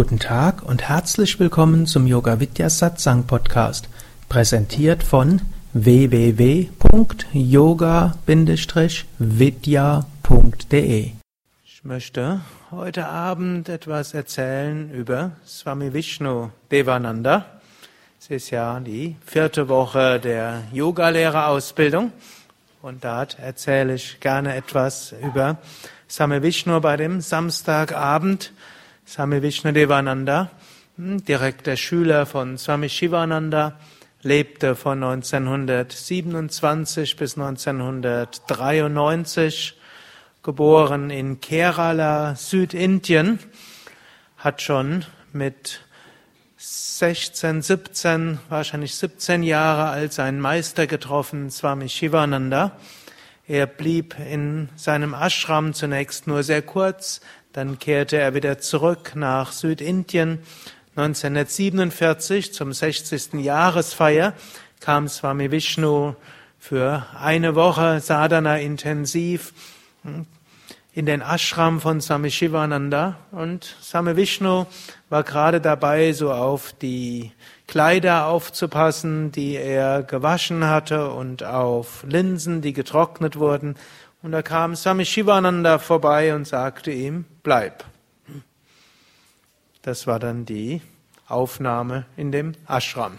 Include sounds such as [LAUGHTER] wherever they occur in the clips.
Guten Tag und herzlich willkommen zum Yoga Vidya Satsang Podcast, präsentiert von www.yoga-vidya.de. Ich möchte heute Abend etwas erzählen über Swami Vishnu Devananda. Es ist ja die vierte Woche der Yogalehrerausbildung und dort erzähle ich gerne etwas über Swami Vishnu bei dem Samstagabend Swami Vishnudevananda, hm, direkter Schüler von Swami Shivananda, lebte von 1927 bis 1993, geboren in Kerala, Südindien, hat schon mit 16, 17, wahrscheinlich 17 Jahre alt seinen Meister getroffen, Swami Shivananda. Er blieb in seinem Ashram zunächst nur sehr kurz, dann kehrte er wieder zurück nach Südindien. 1947 zum 60. Jahresfeier kam Swami Vishnu für eine Woche Sadhana intensiv in den Ashram von Swami Shivananda und Swami Vishnu war gerade dabei, so auf die Kleider aufzupassen, die er gewaschen hatte und auf Linsen, die getrocknet wurden und da kam Swami Shivananda vorbei und sagte ihm, bleib. Das war dann die Aufnahme in dem Ashram.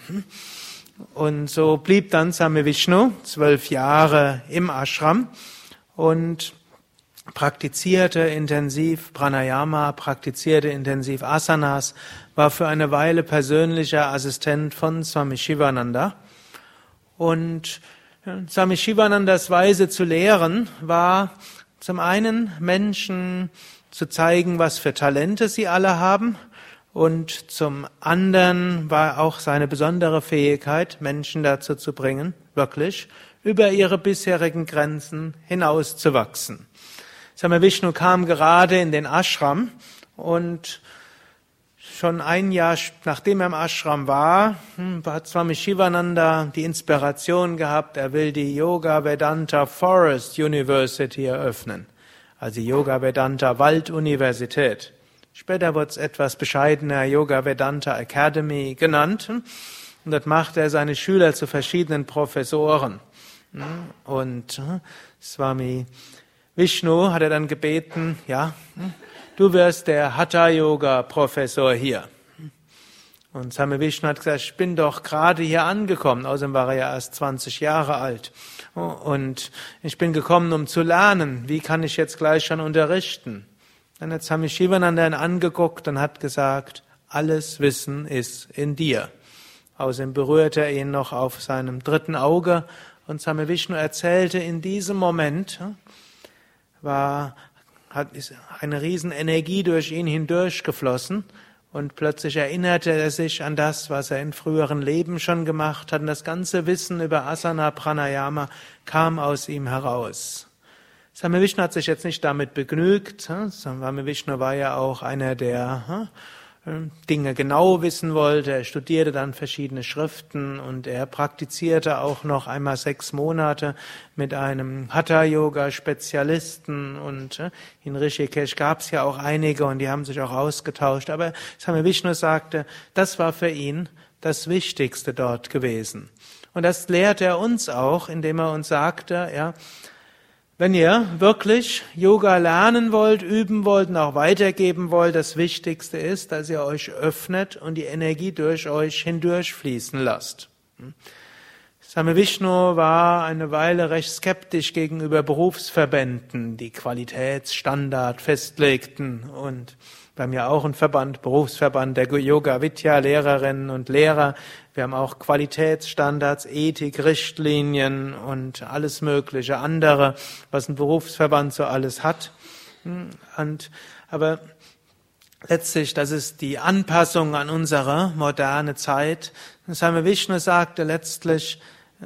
Und so blieb dann Swami Vishnu zwölf Jahre im Ashram und praktizierte intensiv Pranayama, praktizierte intensiv Asanas, war für eine Weile persönlicher Assistent von Swami Shivananda und Swami Shivanandas Weise zu lehren war zum einen Menschen zu zeigen, was für Talente sie alle haben und zum anderen war auch seine besondere Fähigkeit, Menschen dazu zu bringen, wirklich über ihre bisherigen Grenzen hinauszuwachsen. Swami Vishnu kam gerade in den Ashram und Schon ein Jahr nachdem er im Ashram war, hm, hat Swami Shivananda die Inspiration gehabt, er will die Yoga Vedanta Forest University eröffnen, also Yoga Vedanta Walduniversität. Später wird es etwas bescheidener Yoga Vedanta Academy genannt. Hm, und dort macht er seine Schüler zu verschiedenen Professoren. Hm, und Swami Vishnu hat er dann gebeten, ja, du wirst der Hatha-Yoga-Professor hier. Und Same Vishnu hat gesagt, ich bin doch gerade hier angekommen, außerdem war er ja erst 20 Jahre alt. Und ich bin gekommen, um zu lernen. Wie kann ich jetzt gleich schon unterrichten? Dann hat Same Shivananda ihn angeguckt und hat gesagt, alles Wissen ist in dir. Außerdem berührte er ihn noch auf seinem dritten Auge und Same Vishnu erzählte, in diesem Moment war hat, ist eine riesen Energie durch ihn hindurchgeflossen und plötzlich erinnerte er sich an das, was er in früheren Leben schon gemacht hat und das ganze Wissen über Asana Pranayama kam aus ihm heraus. Swami Vishnu hat sich jetzt nicht damit begnügt. Swami Vishnu war ja auch einer der Dinge genau wissen wollte. Er studierte dann verschiedene Schriften und er praktizierte auch noch einmal sechs Monate mit einem Hatha-Yoga-Spezialisten und äh, in Rishikesh gab es ja auch einige und die haben sich auch ausgetauscht. Aber Swami Vishnu sagte, das war für ihn das Wichtigste dort gewesen. Und das lehrt er uns auch, indem er uns sagte, ja, wenn ihr wirklich Yoga lernen wollt, üben wollt und auch weitergeben wollt, das Wichtigste ist, dass ihr euch öffnet und die Energie durch euch hindurchfließen lasst. Same Vishnu war eine Weile recht skeptisch gegenüber Berufsverbänden, die Qualitätsstandard festlegten und wir haben ja auch einen Verband, Berufsverband der Yoga Vidya Lehrerinnen und Lehrer. Wir haben auch Qualitätsstandards, Ethik, Richtlinien und alles mögliche andere, was ein Berufsverband so alles hat. Und, aber letztlich, das ist die Anpassung an unsere moderne Zeit. Swami Vishnu sagte letztlich, äh,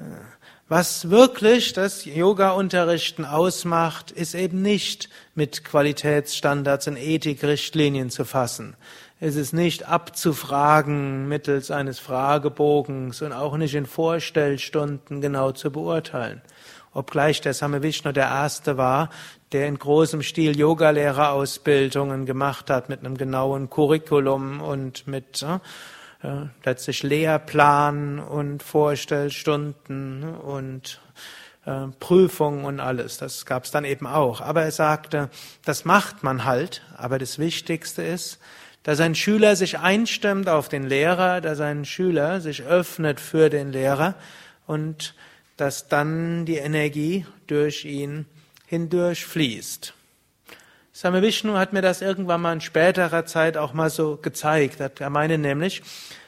was wirklich das Yoga-Unterrichten ausmacht, ist eben nicht mit Qualitätsstandards und Ethikrichtlinien zu fassen. Es ist nicht abzufragen mittels eines Fragebogens und auch nicht in Vorstellstunden genau zu beurteilen. Obgleich der Same Vishnu der Erste war, der in großem Stil Yogalehrerausbildungen gemacht hat mit einem genauen Curriculum und mit letztlich Lehrplan und Vorstellstunden und äh, Prüfungen und alles. Das gab es dann eben auch. Aber er sagte, das macht man halt. Aber das Wichtigste ist, dass ein Schüler sich einstimmt auf den Lehrer, dass ein Schüler sich öffnet für den Lehrer und dass dann die Energie durch ihn hindurch fließt. Same Vishnu hat mir das irgendwann mal in späterer Zeit auch mal so gezeigt. Er meine nämlich,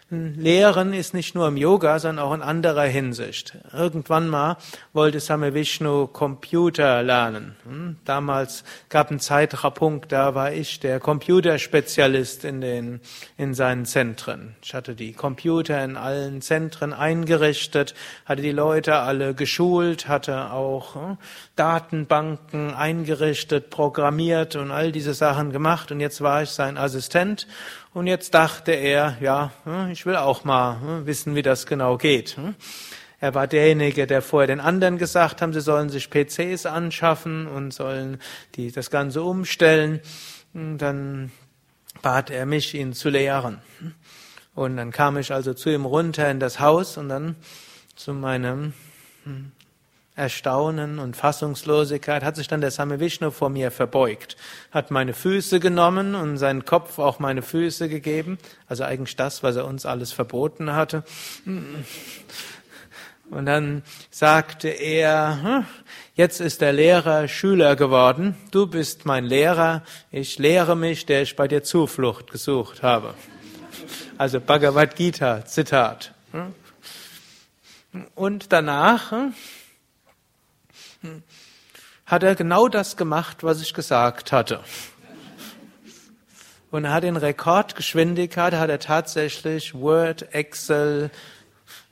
Lehren ist nicht nur im Yoga, sondern auch in anderer Hinsicht. Irgendwann mal wollte Same Vishnu Computer lernen. Hm? Damals gab einen Zeitpunkt, da war ich der Computerspezialist in den, in seinen Zentren. Ich hatte die Computer in allen Zentren eingerichtet, hatte die Leute alle geschult, hatte auch hm, Datenbanken eingerichtet, programmiert und all diese Sachen gemacht. Und jetzt war ich sein Assistent und jetzt dachte er, ja, hm, ich will auch mal hm, wissen, wie das genau geht. Hm. Er war derjenige, der vorher den anderen gesagt haben, sie sollen sich PCs anschaffen und sollen die, das Ganze umstellen. Dann bat er mich, ihn zu lehren. Und dann kam ich also zu ihm runter in das Haus und dann zu meinem Erstaunen und Fassungslosigkeit hat sich dann der Same Vishnu vor mir verbeugt, hat meine Füße genommen und seinen Kopf auch meine Füße gegeben, also eigentlich das, was er uns alles verboten hatte. Und dann sagte er, hm, jetzt ist der Lehrer Schüler geworden, du bist mein Lehrer, ich lehre mich, der ich bei dir Zuflucht gesucht habe. Also Bhagavad Gita, Zitat. Und danach hm, hat er genau das gemacht, was ich gesagt hatte. Und er hat in Rekordgeschwindigkeit, hat er tatsächlich Word, Excel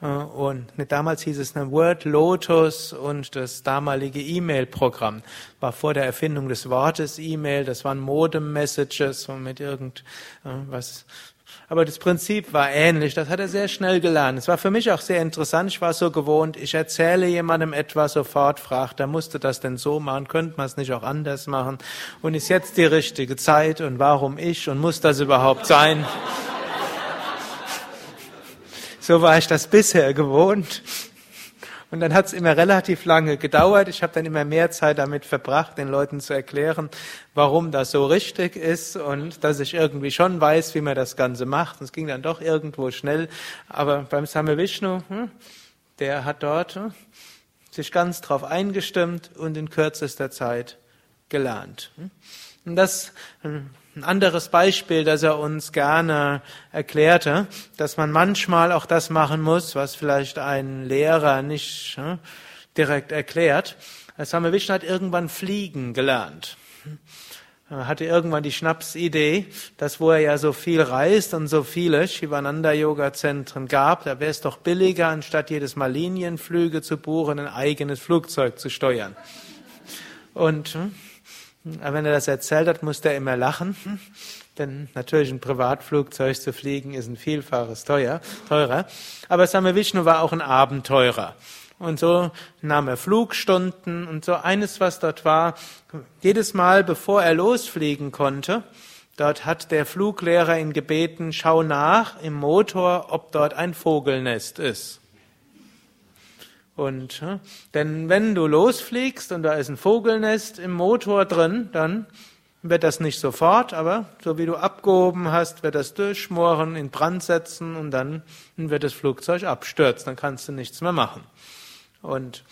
äh, und damals hieß es ne, Word, Lotus und das damalige E-Mail-Programm war vor der Erfindung des Wortes E-Mail, das waren Modem-Messages mit irgend äh, aber das Prinzip war ähnlich. Das hat er sehr schnell gelernt. Es war für mich auch sehr interessant. Ich war so gewohnt, ich erzähle jemandem etwas, sofort fragt, er musste das denn so machen, könnte man es nicht auch anders machen? Und ist jetzt die richtige Zeit und warum ich und muss das überhaupt sein? [LAUGHS] So war ich das bisher gewohnt. Und dann hat es immer relativ lange gedauert. Ich habe dann immer mehr Zeit damit verbracht, den Leuten zu erklären, warum das so richtig ist und dass ich irgendwie schon weiß, wie man das Ganze macht. Es ging dann doch irgendwo schnell. Aber beim Same Vishnu, hm, der hat dort hm, sich ganz drauf eingestimmt und in kürzester Zeit gelernt. Hm. Und das ein anderes Beispiel, das er uns gerne erklärte, dass man manchmal auch das machen muss, was vielleicht ein Lehrer nicht hm, direkt erklärt. Same Vishnu hat irgendwann fliegen gelernt. Er hatte irgendwann die Schnapsidee, dass wo er ja so viel reist und so viele Shivananda-Yoga-Zentren gab, da wäre es doch billiger, anstatt jedes Mal Linienflüge zu buchen, ein eigenes Flugzeug zu steuern. Und hm, aber wenn er das erzählt hat, musste er immer lachen. Denn natürlich ein Privatflugzeug zu fliegen ist ein Vielfaches teuer, teurer. Aber Same Vishnu war auch ein Abenteurer. Und so nahm er Flugstunden und so eines, was dort war, jedes Mal, bevor er losfliegen konnte, dort hat der Fluglehrer ihn gebeten, schau nach im Motor, ob dort ein Vogelnest ist. Und, denn wenn du losfliegst und da ist ein Vogelnest im Motor drin, dann wird das nicht sofort, aber so wie du abgehoben hast, wird das durchschmoren, in Brand setzen und dann wird das Flugzeug abstürzen, dann kannst du nichts mehr machen. Und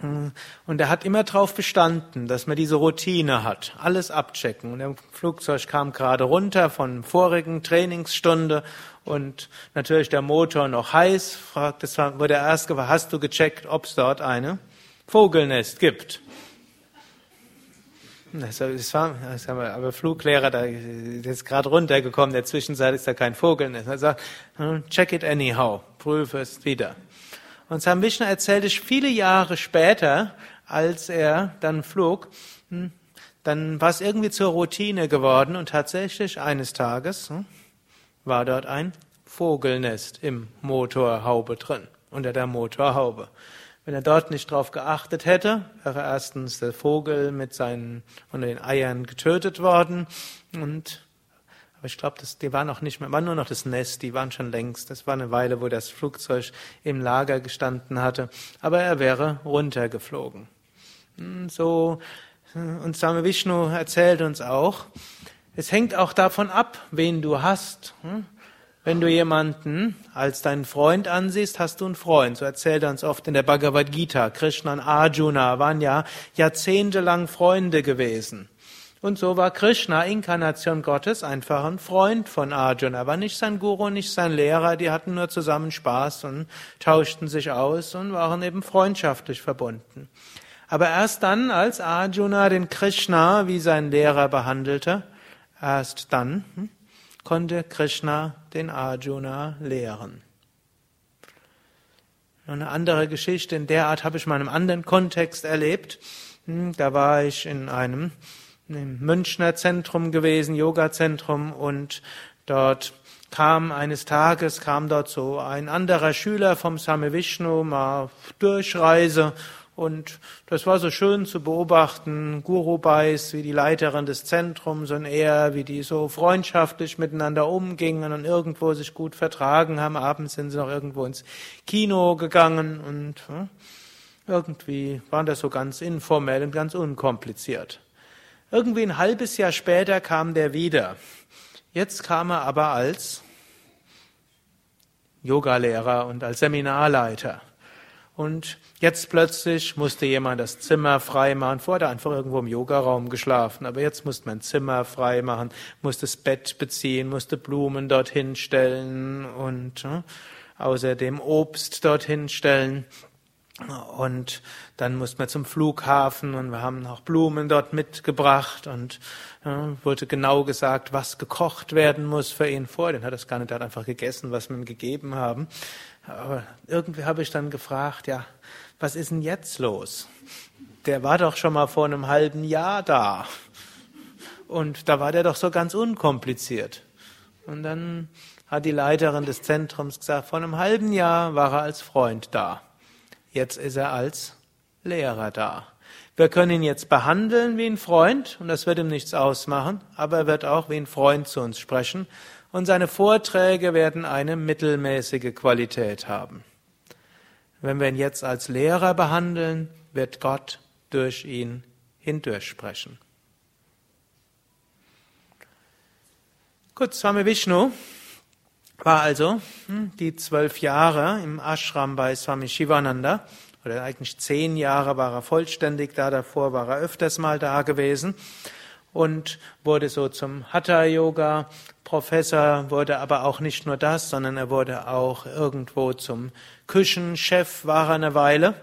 und er hat immer darauf bestanden, dass man diese Routine hat, alles abchecken. Und der Flugzeug kam gerade runter von vorigen Trainingsstunde und natürlich der Motor noch heiß. Fragt, das wurde erst gefragt, hast du gecheckt, ob es dort eine Vogelnest gibt? Das war, das wir, aber Fluglehrer, da ist gerade runtergekommen, der Zwischenzeit ist da kein Vogelnest. Er sagt, hm, check it anyhow, prüfe es wieder. Und Sam Vishnu erzählte ich viele Jahre später, als er dann flog, hm, dann war es irgendwie zur Routine geworden und tatsächlich eines Tages hm, war dort ein Vogelnest im Motorhaube drin, unter der Motorhaube. Wenn er dort nicht drauf geachtet hätte, wäre erstens der Vogel mit seinen und den Eiern getötet worden und aber ich glaube, die waren auch nicht mehr, war nur noch das Nest, die waren schon längst. Das war eine Weile, wo das Flugzeug im Lager gestanden hatte. Aber er wäre runtergeflogen. Hm, so, und Same Vishnu erzählt uns auch, es hängt auch davon ab, wen du hast. Hm? Wenn du jemanden als deinen Freund ansiehst, hast du einen Freund. So erzählt er uns oft in der Bhagavad Gita. Krishna und Arjuna waren ja jahrzehntelang Freunde gewesen. Und so war Krishna, Inkarnation Gottes, einfach ein Freund von Arjuna. War nicht sein Guru, nicht sein Lehrer. Die hatten nur zusammen Spaß und tauschten sich aus und waren eben freundschaftlich verbunden. Aber erst dann, als Arjuna den Krishna wie sein Lehrer behandelte, erst dann hm, konnte Krishna den Arjuna lehren. Eine andere Geschichte in der Art habe ich in einem anderen Kontext erlebt. Hm, da war ich in einem im Münchner Zentrum gewesen, Yoga-Zentrum, und dort kam eines Tages, kam dort so ein anderer Schüler vom Same Vishnu mal Durchreise und das war so schön zu beobachten, Guru Bais, wie die Leiterin des Zentrums und er, wie die so freundschaftlich miteinander umgingen und irgendwo sich gut vertragen haben. Abends sind sie noch irgendwo ins Kino gegangen und hm, irgendwie waren das so ganz informell und ganz unkompliziert. Irgendwie ein halbes Jahr später kam der wieder. Jetzt kam er aber als Yogalehrer und als Seminarleiter. Und jetzt plötzlich musste jemand das Zimmer frei machen. Vorher hat er einfach irgendwo im Yogaraum geschlafen, aber jetzt musste man Zimmer frei machen, musste das Bett beziehen, musste Blumen dorthin stellen und äh, außerdem Obst dorthin stellen. Und dann mussten wir zum Flughafen und wir haben auch Blumen dort mitgebracht und ja, wurde genau gesagt, was gekocht werden muss für ihn vor. Den hat es gar nicht, er hat einfach gegessen, was wir ihm gegeben haben. Aber irgendwie habe ich dann gefragt, ja, was ist denn jetzt los? Der war doch schon mal vor einem halben Jahr da. Und da war der doch so ganz unkompliziert. Und dann hat die Leiterin des Zentrums gesagt, vor einem halben Jahr war er als Freund da. Jetzt ist er als Lehrer da. Wir können ihn jetzt behandeln wie ein Freund und das wird ihm nichts ausmachen, aber er wird auch wie ein Freund zu uns sprechen und seine Vorträge werden eine mittelmäßige Qualität haben. Wenn wir ihn jetzt als Lehrer behandeln, wird Gott durch ihn hindurch sprechen. Gut, Swami Vishnu war also hm, die zwölf Jahre im Ashram bei Swami Shivananda, oder eigentlich zehn Jahre war er vollständig da, davor war er öfters mal da gewesen und wurde so zum Hatha-Yoga Professor, wurde aber auch nicht nur das, sondern er wurde auch irgendwo zum Küchenchef, war er eine Weile.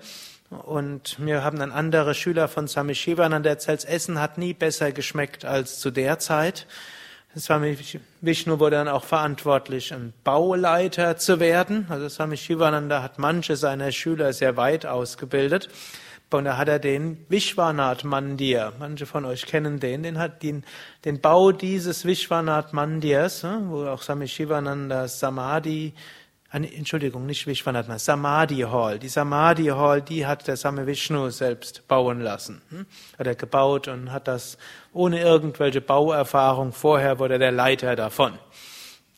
Und mir haben dann andere Schüler von Swami Shivananda erzählt, Essen hat nie besser geschmeckt als zu der Zeit. Swami Vishnu wurde dann auch verantwortlich, ein Bauleiter zu werden. Also Swami Shivananda hat manche seiner Schüler sehr weit ausgebildet. Und da hat er den Vishwanath Mandir. Manche von euch kennen den. Den hat den, den Bau dieses Vishwanath Mandirs, ne, wo auch Swami Shivananda Samadhi Entschuldigung, nicht Vishwanatha, Samadhi Hall. Die Samadhi Hall, die hat der Same Vishnu selbst bauen lassen. Hm? Hat er gebaut und hat das ohne irgendwelche Bauerfahrung. Vorher wurde er der Leiter davon.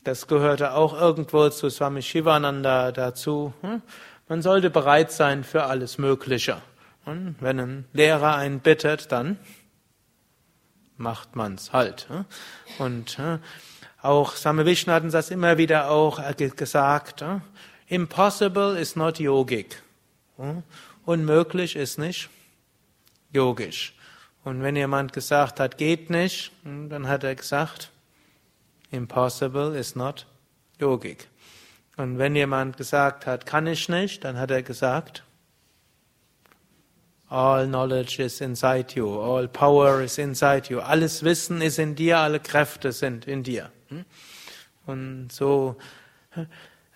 Das gehörte auch irgendwo zu Swami Shivananda dazu. Hm? Man sollte bereit sein für alles Mögliche. Und wenn ein Lehrer einen bittet, dann macht man's halt. Hm? Und auch Same Vishnu hat uns das immer wieder auch gesagt. Impossible is not yogic. Unmöglich ist nicht yogisch. Und wenn jemand gesagt hat, geht nicht, dann hat er gesagt, impossible is not yogic. Und wenn jemand gesagt hat, kann ich nicht, dann hat er gesagt, all knowledge is inside you, all power is inside you, alles Wissen ist in dir, alle Kräfte sind in dir. Hm? Und so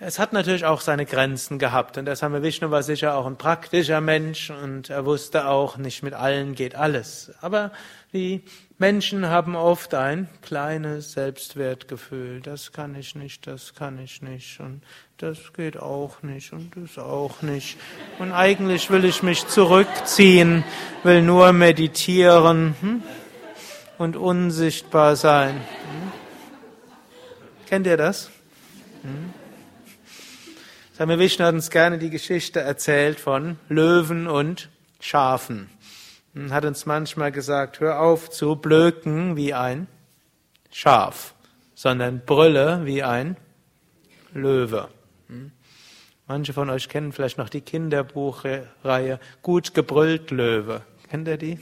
Es hat natürlich auch seine Grenzen gehabt und der Same Vishnu war sicher auch ein praktischer Mensch und er wusste auch, nicht mit allen geht alles. Aber die Menschen haben oft ein kleines Selbstwertgefühl. Das kann ich nicht, das kann ich nicht und das geht auch nicht und das auch nicht. Und eigentlich will ich mich zurückziehen, will nur meditieren hm? und unsichtbar sein. Hm? Kennt ihr das? Hm? Same Vishnu hat uns gerne die Geschichte erzählt von Löwen und Schafen. Und hat uns manchmal gesagt, hör auf zu blöken wie ein Schaf, sondern brülle wie ein Löwe. Hm? Manche von euch kennen vielleicht noch die Kinderbuchreihe Gut gebrüllt Löwe. Kennt ihr die?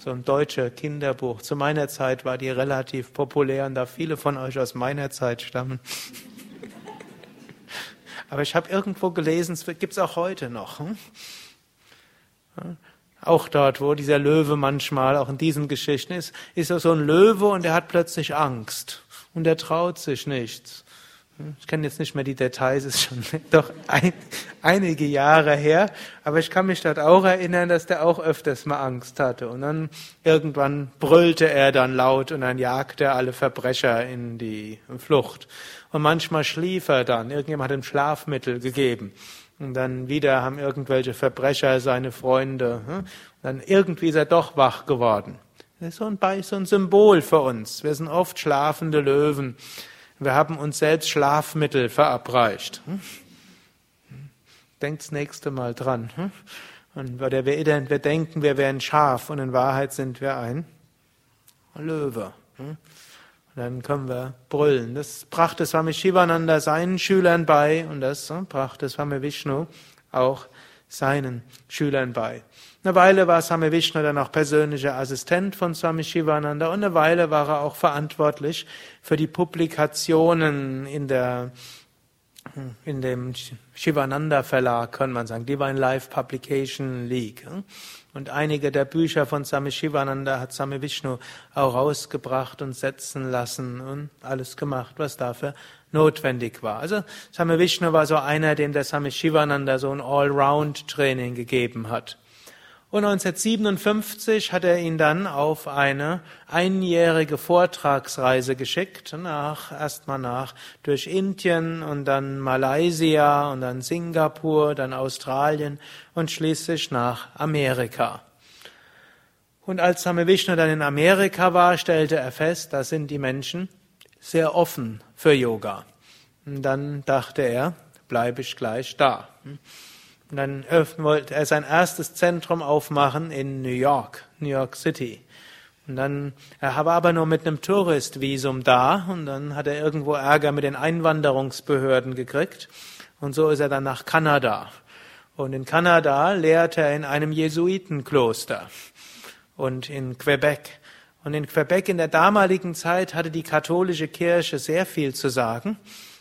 So ein deutscher Kinderbuch. Zu meiner Zeit war die relativ populär und da viele von euch aus meiner Zeit stammen. [LAUGHS] Aber ich habe irgendwo gelesen, es gibt es auch heute noch. Hm? Auch dort, wo dieser Löwe manchmal, auch in diesen Geschichten ist, ist er so ein Löwe und er hat plötzlich Angst und er traut sich nichts. Ich kenne jetzt nicht mehr die Details, ist schon [LAUGHS] doch ein, einige Jahre her, aber ich kann mich dort auch erinnern, dass der auch öfters mal Angst hatte. Und dann irgendwann brüllte er dann laut und dann jagte er alle Verbrecher in die Flucht. Und manchmal schlief er dann, irgendjemand hat ihm Schlafmittel gegeben. Und dann wieder haben irgendwelche Verbrecher seine Freunde. Hm? Und dann irgendwie ist er doch wach geworden. Das ist so ein, so ein Symbol für uns. Wir sind oft schlafende Löwen. Wir haben uns selbst Schlafmittel verabreicht. Hm? Denkt das nächste Mal dran. Hm? Und wir, wir denken, wir wären Schaf und in Wahrheit sind wir ein Löwe. Und dann können wir brüllen. Das brachte Swami Shivananda seinen Schülern bei und das brachte Swami Vishnu auch seinen Schülern bei. Eine Weile war Swami Vishnu dann auch persönlicher Assistent von Swami Shivananda und eine Weile war er auch verantwortlich für die Publikationen in der in dem Shivananda Verlag, kann man sagen, Divine Life Publication League. Und einige der Bücher von Swami Shivananda hat Swami Vishnu auch rausgebracht und setzen lassen und alles gemacht, was dafür notwendig war. Also Swami Vishnu war so einer, dem der Swami Shivananda so ein Allround-Training gegeben hat. Und 1957 hat er ihn dann auf eine einjährige Vortragsreise geschickt, nach, erstmal nach, durch Indien und dann Malaysia und dann Singapur, dann Australien und schließlich nach Amerika. Und als Same Vishnu dann in Amerika war, stellte er fest, da sind die Menschen sehr offen für Yoga. Und dann dachte er, bleibe ich gleich da. Und dann wollte er sein erstes Zentrum aufmachen in New York, New York City. Und dann, er war aber nur mit einem Touristvisum da und dann hat er irgendwo Ärger mit den Einwanderungsbehörden gekriegt. Und so ist er dann nach Kanada. Und in Kanada lehrte er in einem Jesuitenkloster und in Quebec. Und in Quebec in der damaligen Zeit hatte die katholische Kirche sehr viel zu sagen.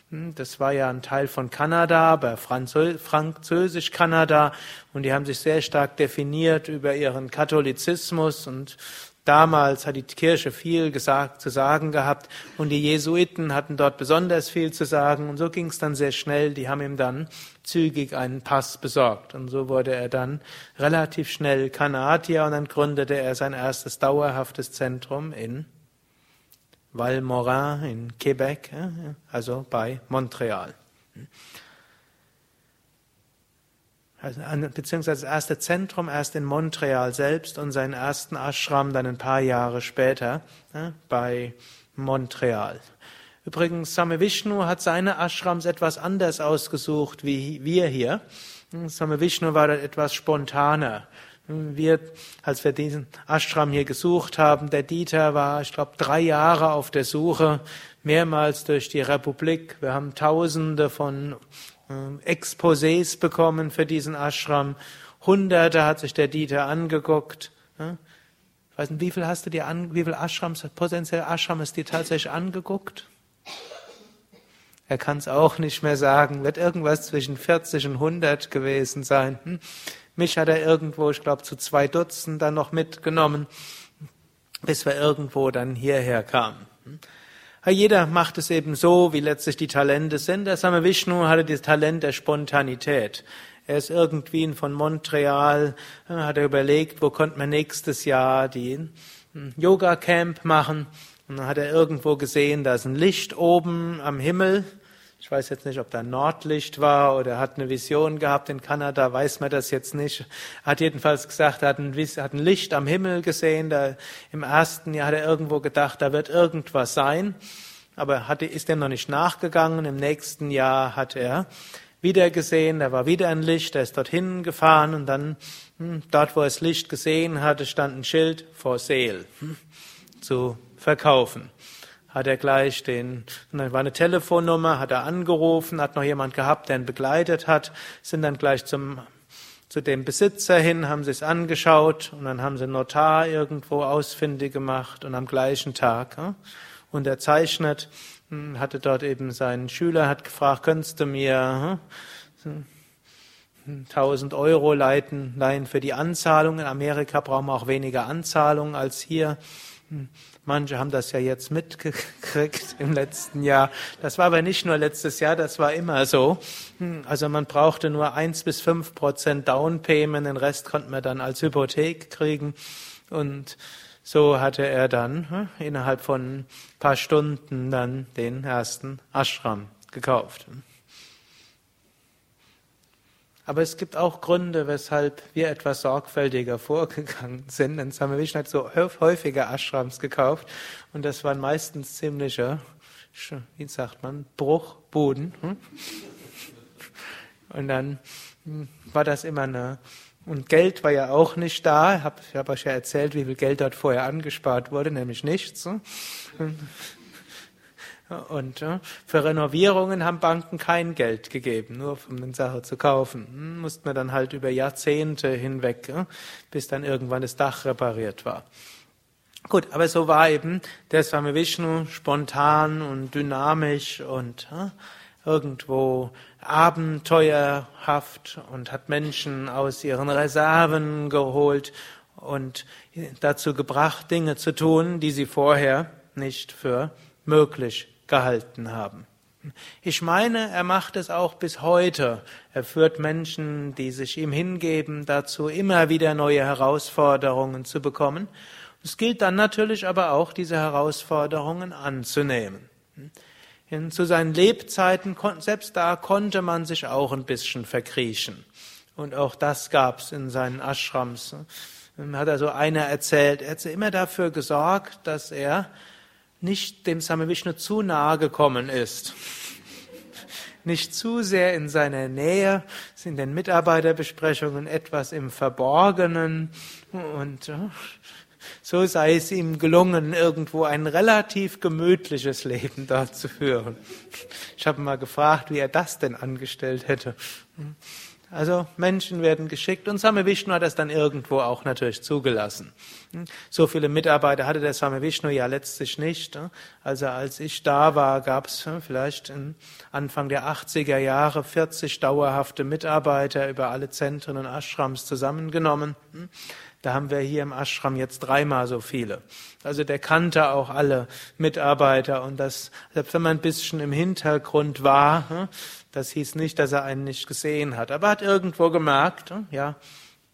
Hm, das war ja ein Teil von Kanada, aber Französisch-Kanada. Und die haben sich sehr stark definiert über ihren Katholizismus. Und damals hat die Kirche viel gesagt, zu sagen gehabt. Und die Jesuiten hatten dort besonders viel zu sagen. Und so ging es dann sehr schnell. Die haben ihm dann zügig einen Pass besorgt. Und so wurde er dann relativ schnell Kanadier. Und dann gründete er sein erstes dauerhaftes Zentrum in Valmorin in Quebec, also bei Montreal. Also, beziehungsweise das erste Zentrum erst in Montreal selbst und seinen ersten Ashram dann ein paar Jahre später bei Montreal. Übrigens, Same Vishnu hat seine Ashrams etwas anders ausgesucht wie wir hier. Same Vishnu war dort etwas spontaner. Wir, als wir diesen Ashram hier gesucht haben, der Dieter war, ich glaube, drei Jahre auf der Suche, mehrmals durch die Republik. Wir haben Tausende von äh, Exposés bekommen für diesen Ashram. Hunderte hat sich der Dieter angeguckt. Ich weiß nicht, wie viel hast du dir an, wie viel Ashrams, potenziell Ashram ist dir tatsächlich angeguckt? Er kann es auch nicht mehr sagen. Wird irgendwas zwischen 40 und 100 gewesen sein. Hm? Mich hat er irgendwo, ich glaube, zu zwei Dutzend dann noch mitgenommen, bis wir irgendwo dann hierher kamen. Jeder macht es eben so, wie letztlich die Talente sind. Der Same Vishnu hatte das Talent der Spontanität. Er ist irgendwie von Montreal, äh, hat er überlegt, wo konnte man nächstes Jahr die hm, Yoga Camp machen. Und dann hat er irgendwo gesehen, da ist ein Licht oben am Himmel. Ich weiß jetzt nicht, ob da Nordlicht war oder hat eine Vision gehabt in Kanada, weiß man das jetzt nicht. Hat jedenfalls gesagt, hat ein, hat ein Licht am Himmel gesehen. Da, Im ersten Jahr hat er irgendwo gedacht, da wird irgendwas sein. Aber hatte, ist dem noch nicht nachgegangen. Im nächsten Jahr hat er wieder gesehen, da war wieder ein Licht, er ist dorthin gefahren und dann, hm, dort wo er das Licht gesehen hatte, stand ein Schild for sale, hm, zu verkaufen. Hat er gleich den, war eine Telefonnummer, hat er angerufen, hat noch jemand gehabt, der ihn begleitet hat, sind dann gleich zum zu dem Besitzer hin, haben sie es angeschaut und dann haben sie einen Notar irgendwo ausfindig gemacht und am gleichen Tag hm, unterzeichnet hm, hatte dort eben seinen Schüler, hat gefragt, könntest du mir 1000 hm, Euro leiten, leihen für die Anzahlung. In Amerika brauchen wir auch weniger Anzahlung als hier. Hm, manche haben das ja jetzt mitgekriegt [LAUGHS] im letzten Jahr. Das war aber nicht nur letztes Jahr, das war immer so. Also man brauchte nur eins bis fünf Prozent Downpayment, den Rest konnte man dann als Hypothek kriegen. Und so hatte er dann hm, innerhalb von ein paar Stunden dann den ersten Ashram gekauft. Aber es gibt auch Gründe, weshalb wir etwas sorgfältiger [LAUGHS] vorgegangen sind. Denn Same Vishnu hat so häufiger Ashrams gekauft und das waren meistens ziemliche, wie sagt man, Bruchbuden. Hm. Und dann hm, war das immer eine und Geld war ja auch nicht da. Ich habe hab euch ja erzählt, wie viel Geld dort vorher angespart wurde, nämlich nichts. Und für Renovierungen haben Banken kein Geld gegeben, nur um eine Sache zu kaufen. Hm, musste man dann halt über Jahrzehnte hinweg, bis dann irgendwann das Dach repariert war. Gut, aber so war eben der Swami Vishnu spontan und dynamisch und irgendwo abenteuerhaft und hat Menschen aus ihren Reserven geholt und dazu gebracht, Dinge zu tun, die sie vorher nicht für möglich gehalten haben. Ich meine, er macht es auch bis heute. Er führt Menschen, die sich ihm hingeben, dazu immer wieder neue Herausforderungen zu bekommen. Es gilt dann natürlich aber auch, diese Herausforderungen anzunehmen. Zu seinen Lebzeiten, selbst da konnte man sich auch ein bisschen verkriechen. Und auch das gab's in seinen Ashrams. Hat also einer erzählt, er hat immer dafür gesorgt, dass er nicht dem Same Vishnu zu nahe gekommen ist. Nicht zu sehr in seiner Nähe, in den Mitarbeiterbesprechungen etwas im Verborgenen und so sei es ihm gelungen, irgendwo ein relativ gemütliches Leben dort zu führen. Ich habe mal gefragt, wie er das denn angestellt hätte. Also Menschen werden geschickt und Same Vishnu hat das dann irgendwo auch natürlich zugelassen. So viele Mitarbeiter hatte der Same Vishnu ja letztlich nicht. Also als ich da war, gab es vielleicht Anfang der 80er Jahre 40 dauerhafte Mitarbeiter über alle Zentren und Ashrams zusammengenommen. Da haben wir hier im Ashram jetzt dreimal so viele. Also der kannte auch alle Mitarbeiter und das, selbst wenn man ein bisschen im Hintergrund war, hm, das hieß nicht, dass er einen nicht gesehen hat. Aber er hat irgendwo gemerkt, hm, ja,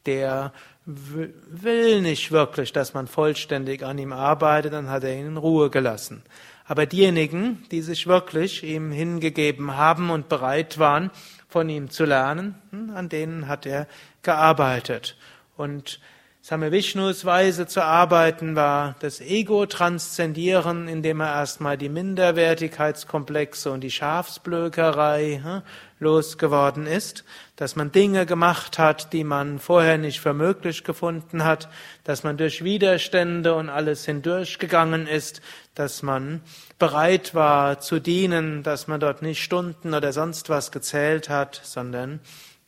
der will nicht wirklich, dass man vollständig an ihm arbeitet, dann hat er ihn in Ruhe gelassen. Aber diejenigen, die sich wirklich ihm hingegeben haben und bereit waren, von ihm zu lernen, hm, an denen hat er gearbeitet. Und Same Vishnus Weise zu arbeiten war das Ego transzendieren, indem er erstmal die Minderwertigkeitskomplexe und die Schafsblökerei hm, losgeworden ist, dass man Dinge gemacht hat, die man vorher nicht für möglich gefunden hat, dass man durch Widerstände und alles hindurchgegangen ist, dass man bereit war zu dienen, dass man dort nicht Stunden oder sonst was gezählt hat, sondern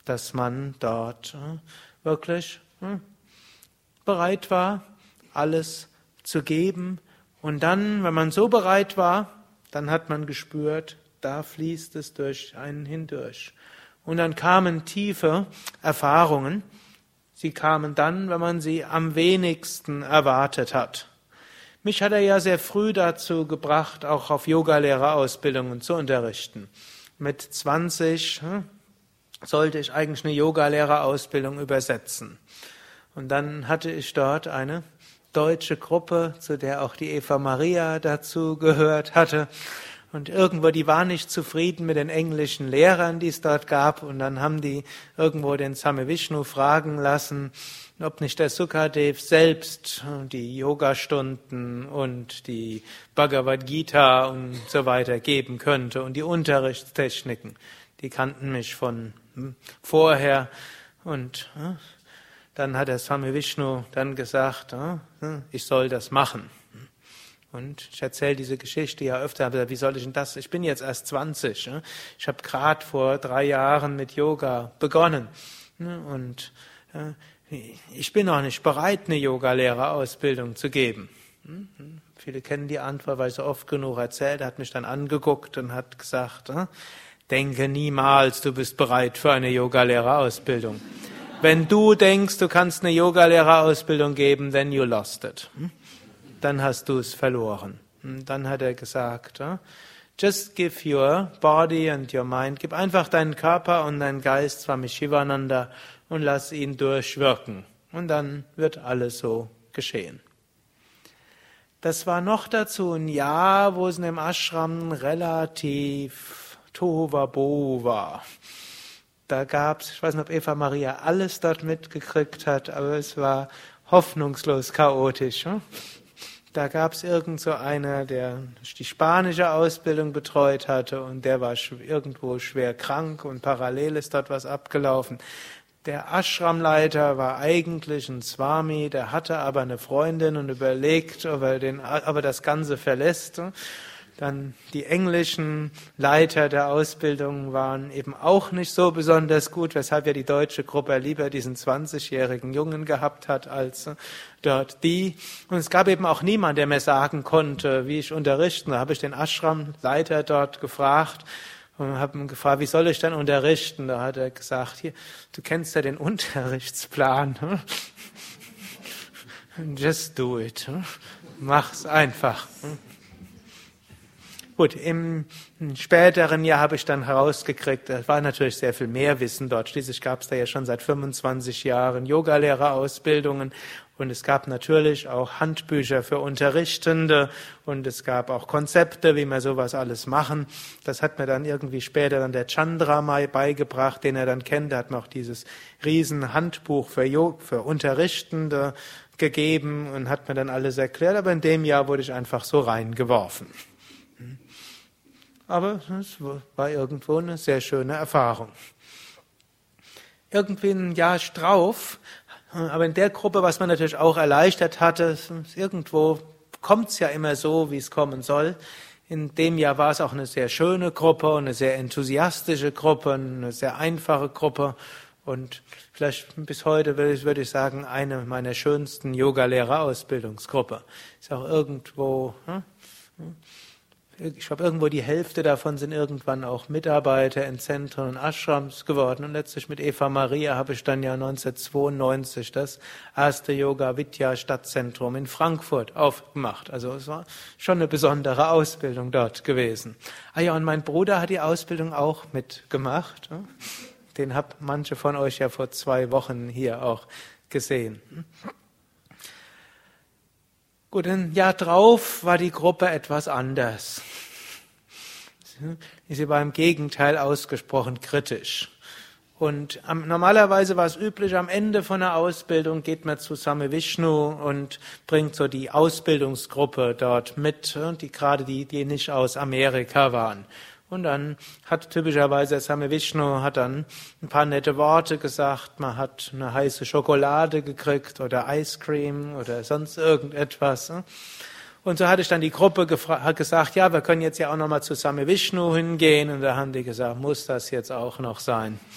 dass man dort hm, wirklich hm, bereit war, alles zu geben. Und dann, wenn man so bereit war, dann hat man gespürt, da fließt es durch einen hindurch. Und dann kamen tiefe Erfahrungen. Sie kamen dann, wenn man sie am wenigsten erwartet hat. Mich hat er ja sehr früh dazu gebracht, auch auf Yogalehrerausbildungen zu unterrichten. Mit 20 hm, sollte ich eigentlich eine Yogalehrerausbildung übersetzen. Und dann hatte ich dort eine deutsche Gruppe, zu der auch die Eva Maria dazu gehört hatte. Und irgendwo, die war nicht zufrieden mit den englischen Lehrern, die es dort gab. Und dann haben die irgendwo den Same Vishnu fragen lassen, ob nicht der Sukadev selbst die Yogastunden und die Bhagavad Gita und so weiter geben könnte und die Unterrichtstechniken. Die kannten mich von hm, vorher und hm, dann hat der Swami Vishnu dann gesagt, hm, ich soll das machen. Und ich erzähle diese Geschichte ja öfter, aber wie soll ich denn das? Ich bin jetzt erst 20. Ich habe gerade vor drei Jahren mit Yoga begonnen. Und ich bin noch nicht bereit, eine Yogalehrerausbildung zu geben. Viele kennen die Antwort, weil so oft genug erzählt. Er hat mich dann angeguckt und hat gesagt, denke niemals, du bist bereit für eine Yogalehrerausbildung. Wenn du denkst, du kannst eine Yogalehrerausbildung geben, then you lost it dann hast du es verloren. Dann hat er gesagt, just give your body and your mind, gib einfach deinen Körper und deinen Geist Swami Shivananda und lass ihn durchwirken. Und dann wird alles so geschehen. Das war noch dazu ein Jahr, wo es in dem Ashram relativ Tohuwabo war. Da gab's, ich weiß nicht, ob Eva Maria alles dort mitgekriegt hat, aber es war hoffnungslos chaotisch. Hm? Da gab es irgend so einer, der die spanische Ausbildung betreut hatte und der war irgendwo schwer krank und parallel ist dort was abgelaufen. Der Ashramleiter war eigentlich ein Swami, der hatte aber eine Freundin und überlegt, ob er, den, ob er das Ganze verlässt. Dann die englischen Leiter der Ausbildung waren eben auch nicht so besonders gut, weshalb ja die deutsche Gruppe lieber diesen 20-jährigen Jungen gehabt hat als dort die. Und es gab eben auch niemand, der mir sagen konnte, wie ich unterrichten. Da habe ich den Ashram-Leiter dort gefragt und habe ihn gefragt, wie soll ich denn unterrichten? Da hat er gesagt, hier, du kennst ja den Unterrichtsplan. Just do it. Mach's einfach. Gut, im späteren Jahr habe ich dann herausgekriegt, es war natürlich sehr viel mehr Wissen dort. Schließlich gab es da ja schon seit 25 Jahren Yogalehrerausbildungen und es gab natürlich auch Handbücher für Unterrichtende und es gab auch Konzepte, wie man sowas alles machen. Das hat mir dann irgendwie später dann der Chandra Mai beigebracht, den er dann kennt. Er hat mir auch dieses riesen Handbuch für, für Unterrichtende gegeben und hat mir dann alles erklärt. Aber in dem Jahr wurde ich einfach so reingeworfen. Aber es war irgendwo eine sehr schöne Erfahrung. Irgendwie ein Jahr drauf, aber in der Gruppe, was man natürlich auch erleichtert hatte, irgendwo kommt es ja immer so, wie es kommen soll. In dem Jahr war es auch eine sehr schöne Gruppe, eine sehr enthusiastische Gruppe, eine sehr einfache Gruppe und vielleicht bis heute würde ich sagen, eine meiner schönsten Yoga-Lehrerausbildungsgruppe. Ist auch irgendwo, hm? Ich glaube, irgendwo die Hälfte davon sind irgendwann auch Mitarbeiter in Zentren und Ashrams geworden. Und letztlich mit Eva Maria habe ich dann ja 1992 das erste Yoga Vidya Stadtzentrum in Frankfurt aufgemacht. Also es war schon eine besondere Ausbildung dort gewesen. Ah ja, und mein Bruder hat die Ausbildung auch mitgemacht. Den habt manche von euch ja vor zwei Wochen hier auch gesehen. Gut, ein Jahr drauf war die Gruppe etwas anders. Sie war im Gegenteil ausgesprochen kritisch. Und normalerweise war es üblich, am Ende von der Ausbildung geht man zu Same Vishnu und bringt so die Ausbildungsgruppe dort mit, die gerade die, die nicht aus Amerika waren. Und dann hat typischerweise Same Vishnu hat dann ein paar nette Worte gesagt, man hat eine heiße Schokolade gekriegt oder Ice Cream oder sonst irgendetwas. Und so hatte ich dann die Gruppe gesagt, ja, wir können jetzt ja auch nochmal zu Same Vishnu hingehen. Und da haben die gesagt, muss das jetzt auch noch sein? [LAUGHS]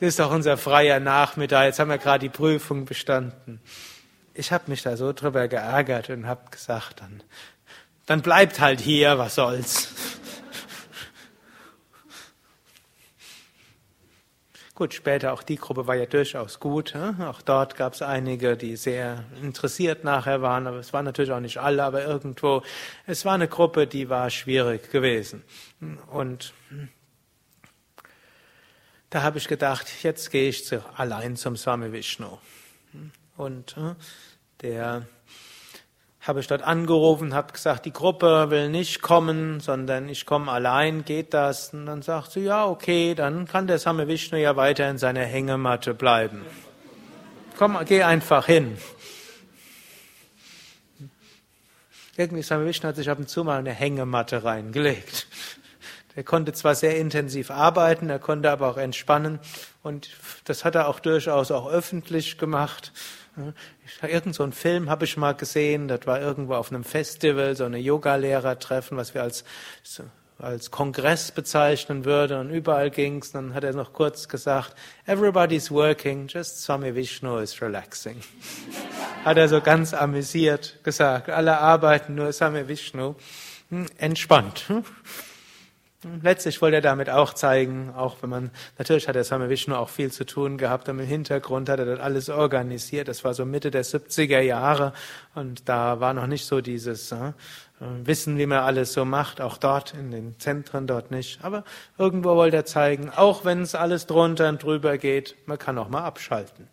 Das ist doch unser freier Nachmittag, jetzt haben wir gerade die Prüfung bestanden. Ich habe mich da so drüber geärgert und habe gesagt, dann dann bleibt halt hier, was soll's. Gut, später auch die Gruppe war ja durchaus gut. Auch dort gab es einige, die sehr interessiert nachher waren, aber es waren natürlich auch nicht alle, aber irgendwo, es war eine Gruppe, die war schwierig gewesen. Und da habe ich gedacht, jetzt gehe ich allein zum Swami Vishnu. Und der habe ich dort angerufen, habe gesagt, die Gruppe will nicht kommen, sondern ich komme allein, geht das? Und dann sagt sie, ja, okay, dann kann der Same Vishnu ja weiter in seiner Hängematte bleiben. Komm, geh einfach hin. Irgendwie Same Vishnu hat sich ab und zu mal eine Hängematte reingelegt. Er konnte zwar sehr intensiv arbeiten, er konnte aber auch entspannen und das hat er auch durchaus auch öffentlich gemacht. Irgend so einen Film habe ich mal gesehen, das war irgendwo auf einem Festival, so eine Yoga-Lehrer-Treffen, was wir als, als Kongress bezeichnen würden und überall ging's. Dann hat er noch kurz gesagt, everybody's working, just Swami Vishnu is relaxing. [LAUGHS] hat er so ganz amüsiert gesagt, alle arbeiten, nur Swami Vishnu hm, entspannt. Letztlich wollte er damit auch zeigen, auch wenn man, natürlich hat der Same Vishnu auch viel zu tun gehabt, aber im Hintergrund hat er das alles organisiert. Das war so Mitte der 70er Jahre und da war noch nicht so dieses äh, Wissen, wie man alles so macht, auch dort in den Zentren dort nicht. Aber irgendwo wollte er zeigen, auch wenn es alles drunter und drüber geht, man kann auch mal abschalten.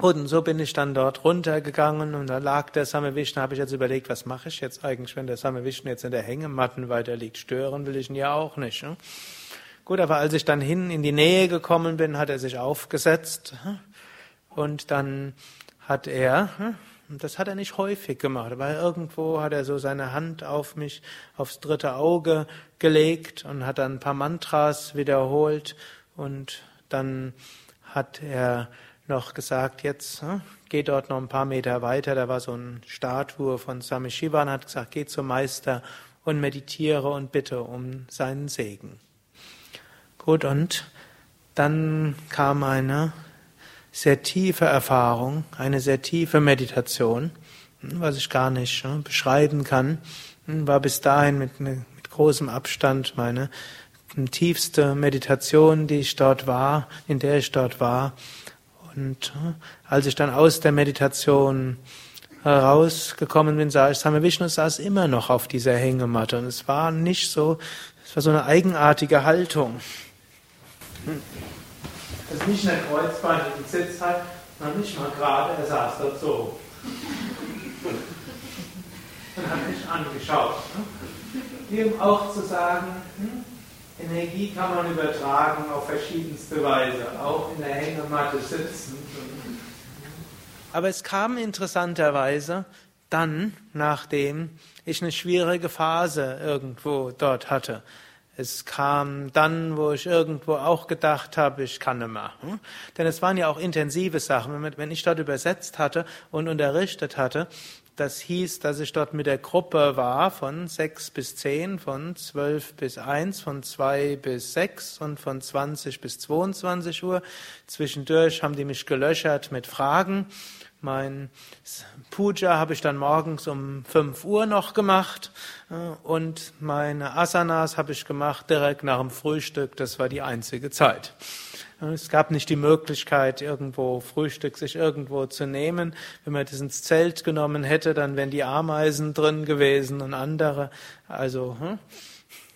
Und so bin ich dann dort runtergegangen und da lag der Same Vishnu, habe ich jetzt überlegt, was mache ich jetzt eigentlich, wenn der Same Vishnu jetzt in der Hängematten weiter liegt. Stören will ich ihn ja auch nicht. Ne? Gut, aber als ich dann hin in die Nähe gekommen bin, hat er sich aufgesetzt und dann hat er, und das hat er nicht häufig gemacht, aber irgendwo hat er so seine Hand auf mich, aufs dritte Auge gelegt und hat dann ein paar Mantras wiederholt und dann hat er noch gesagt, jetzt hm, geh dort noch ein paar Meter weiter, da war so ein Statue von Swami Shivan, hat gesagt, geh zum Meister und meditiere und bitte um seinen Segen. Gut, und dann kam eine sehr tiefe Erfahrung, eine sehr tiefe Meditation, hm, was ich gar nicht hm, beschreiben kann, war bis dahin mit, mit großem Abstand meine tiefste Meditation, die ich dort war, in der ich dort war. Und äh, als ich dann aus der Meditation herausgekommen bin, sah ich, Same Vishnu saß immer noch auf dieser Hängematte. Und es war nicht so, es war so eine eigenartige Haltung. Das ist nicht in der kreuzbeinigen Sitz hat, noch nicht mal gerade, er saß dort so. Und hat mich angeschaut. Wie um auch zu sagen, hm, Energie kann man übertragen auf verschiedenste Weise, auch in der Hängematte sitzen. Aber es kam interessanterweise dann, nachdem ich eine schwierige Phase irgendwo dort hatte. Es kam dann, wo ich irgendwo auch gedacht habe, ich kann nicht mehr. Hm? Denn es waren ja auch intensive Sachen. Wenn ich dort übersetzt hatte und unterrichtet hatte, das hieß, dass ich dort mit der Gruppe war von sechs bis zehn, von zwölf bis eins, von zwei bis sechs und von zwanzig bis 22 Uhr. Zwischendurch haben die mich gelöchert mit Fragen. Mein Puja habe ich dann morgens um fünf Uhr noch gemacht äh, und meine Asanas habe ich gemacht direkt nach dem Frühstück. Das war die einzige Zeit. Es gab nicht die Möglichkeit, irgendwo Frühstück sich irgendwo zu nehmen. Wenn man das ins Zelt genommen hätte, dann wären die Ameisen drin gewesen und andere. Also hm,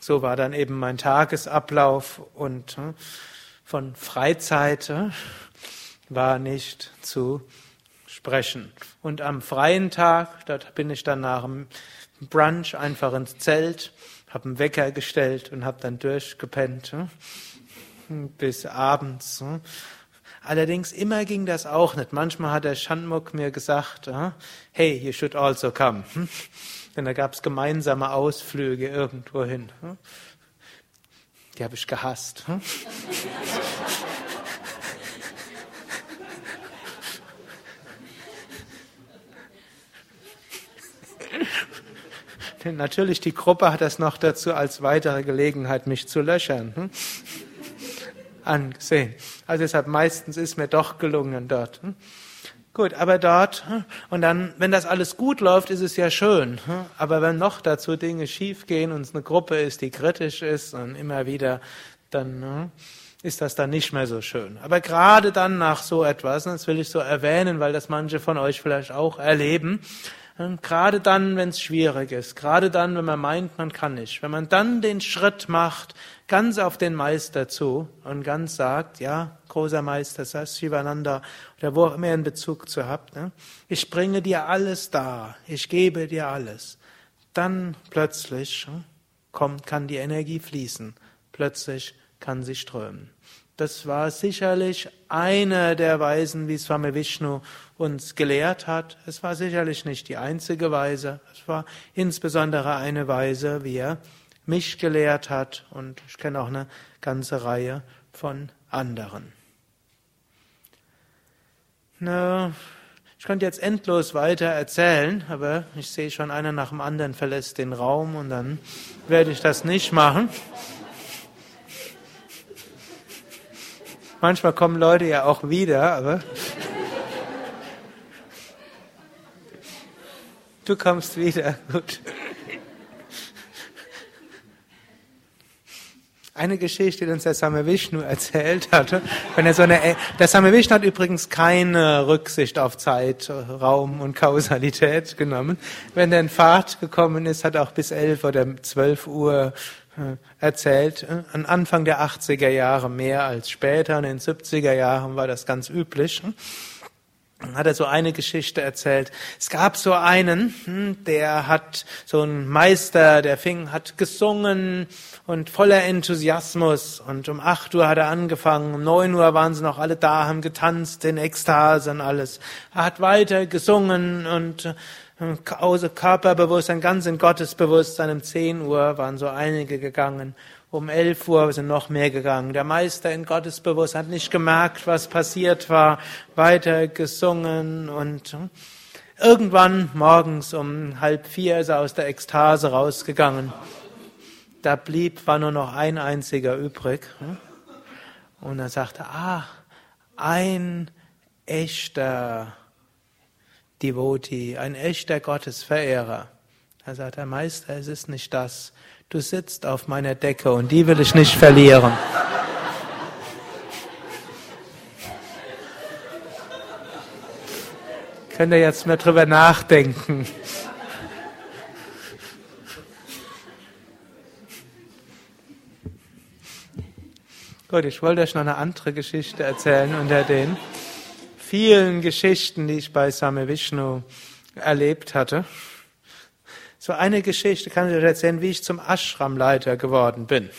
so war dann eben mein Tagesablauf und hm, von Freizeit hm, war nicht zu sprechen. Und am freien Tag, dort bin ich dann nach dem Brunch einfach ins Zelt, habe einen Wecker gestellt und habe dann durchgepennt bis abends. Hm. Allerdings immer ging das auch nicht. Manchmal hat der Shanmuk mir gesagt, hey, you should also come. Hm. Denn da gab es gemeinsame Ausflüge irgendwo hin. Hm. Die habe ich gehasst. [LAUGHS] Denn natürlich die Gruppe hat das noch dazu als weitere Gelegenheit, mich zu löchern angesehen. Also deshalb meistens ist mir doch gelungen dort. Hm? Gut, aber dort, hm? und dann, wenn das alles gut läuft, ist es ja schön. Hm? Aber wenn noch dazu Dinge schiefgehen und es eine Gruppe ist, die kritisch ist und immer wieder, dann ist das dann nicht mehr so schön. Aber gerade dann nach so etwas, das will ich so erwähnen, weil das manche von euch vielleicht auch erleben, gerade dann, wenn es schwierig ist, gerade dann, wenn man meint, man kann nicht, wenn man dann den Schritt macht, ganz auf den Meister zu und ganz sagt, ja, großer Meister, das Shivananda oder wo auch immer ihr einen Bezug zu habt, ne? ich bringe dir alles da, ich gebe dir alles. Dann plötzlich hm, kommt, kann die Energie fließen, plötzlich kann sie strömen. Das war sicherlich eine der Weisen, wie Swami Vishnu uns gelehrt hat. Es war sicherlich nicht die einzige Weise. Es war insbesondere eine Weise, wie er mich gelehrt hat. Und ich kenne auch eine ganze Reihe von anderen. Na, ich könnte jetzt endlos weiter erzählen, aber ich sehe schon, einer nach dem anderen verlässt den Raum und dann werde ich das nicht machen. Manchmal kommen Leute ja auch wieder, aber du kommst wieder. Gut. Eine Geschichte, die uns der Same Vishnu erzählt hatte. Wenn er so eine, der Same Vishnu hat übrigens keine Rücksicht auf Zeit, Raum und Kausalität genommen. Wenn er in Fahrt gekommen ist, hat er auch bis elf oder zwölf Uhr äh, erzählt, äh, an Anfang der 80er Jahre mehr als später, in den 70er Jahren war das ganz üblich. Hat er so eine Geschichte erzählt. Es gab so einen, hm, der hat so einen Meister, der fing, hat gesungen und voller Enthusiasmus. Und um acht Uhr hat er angefangen, um neun Uhr waren sie noch alle da, haben getanzt in Ekstase und alles. Er hat weiter gesungen und außer Körperbewusstsein, ganz in Gottesbewusstsein. Um 10 Uhr waren so einige gegangen. Um 11 Uhr sind noch mehr gegangen. Der Meister in Gottesbewusstsein hat nicht gemerkt, was passiert war, weiter gesungen und hm, irgendwann morgens um halb vier ist er aus der Ekstase rausgegangen. Da blieb, war nur noch ein einziger übrig. Hm. Und er sagte, ah, ein echter Devotee, ein echter Gottesverehrer. Er sagt, Herr Meister, es ist nicht das. Du sitzt auf meiner Decke und die will ich nicht verlieren. Könnt ihr jetzt mal drüber nachdenken. Gut, ich wollte euch noch eine andere Geschichte erzählen unter den vielen Geschichten, die ich bei Same Vishnu erlebt hatte. So eine Geschichte kann ich euch erzählen, wie ich zum Ashramleiter geworden bin.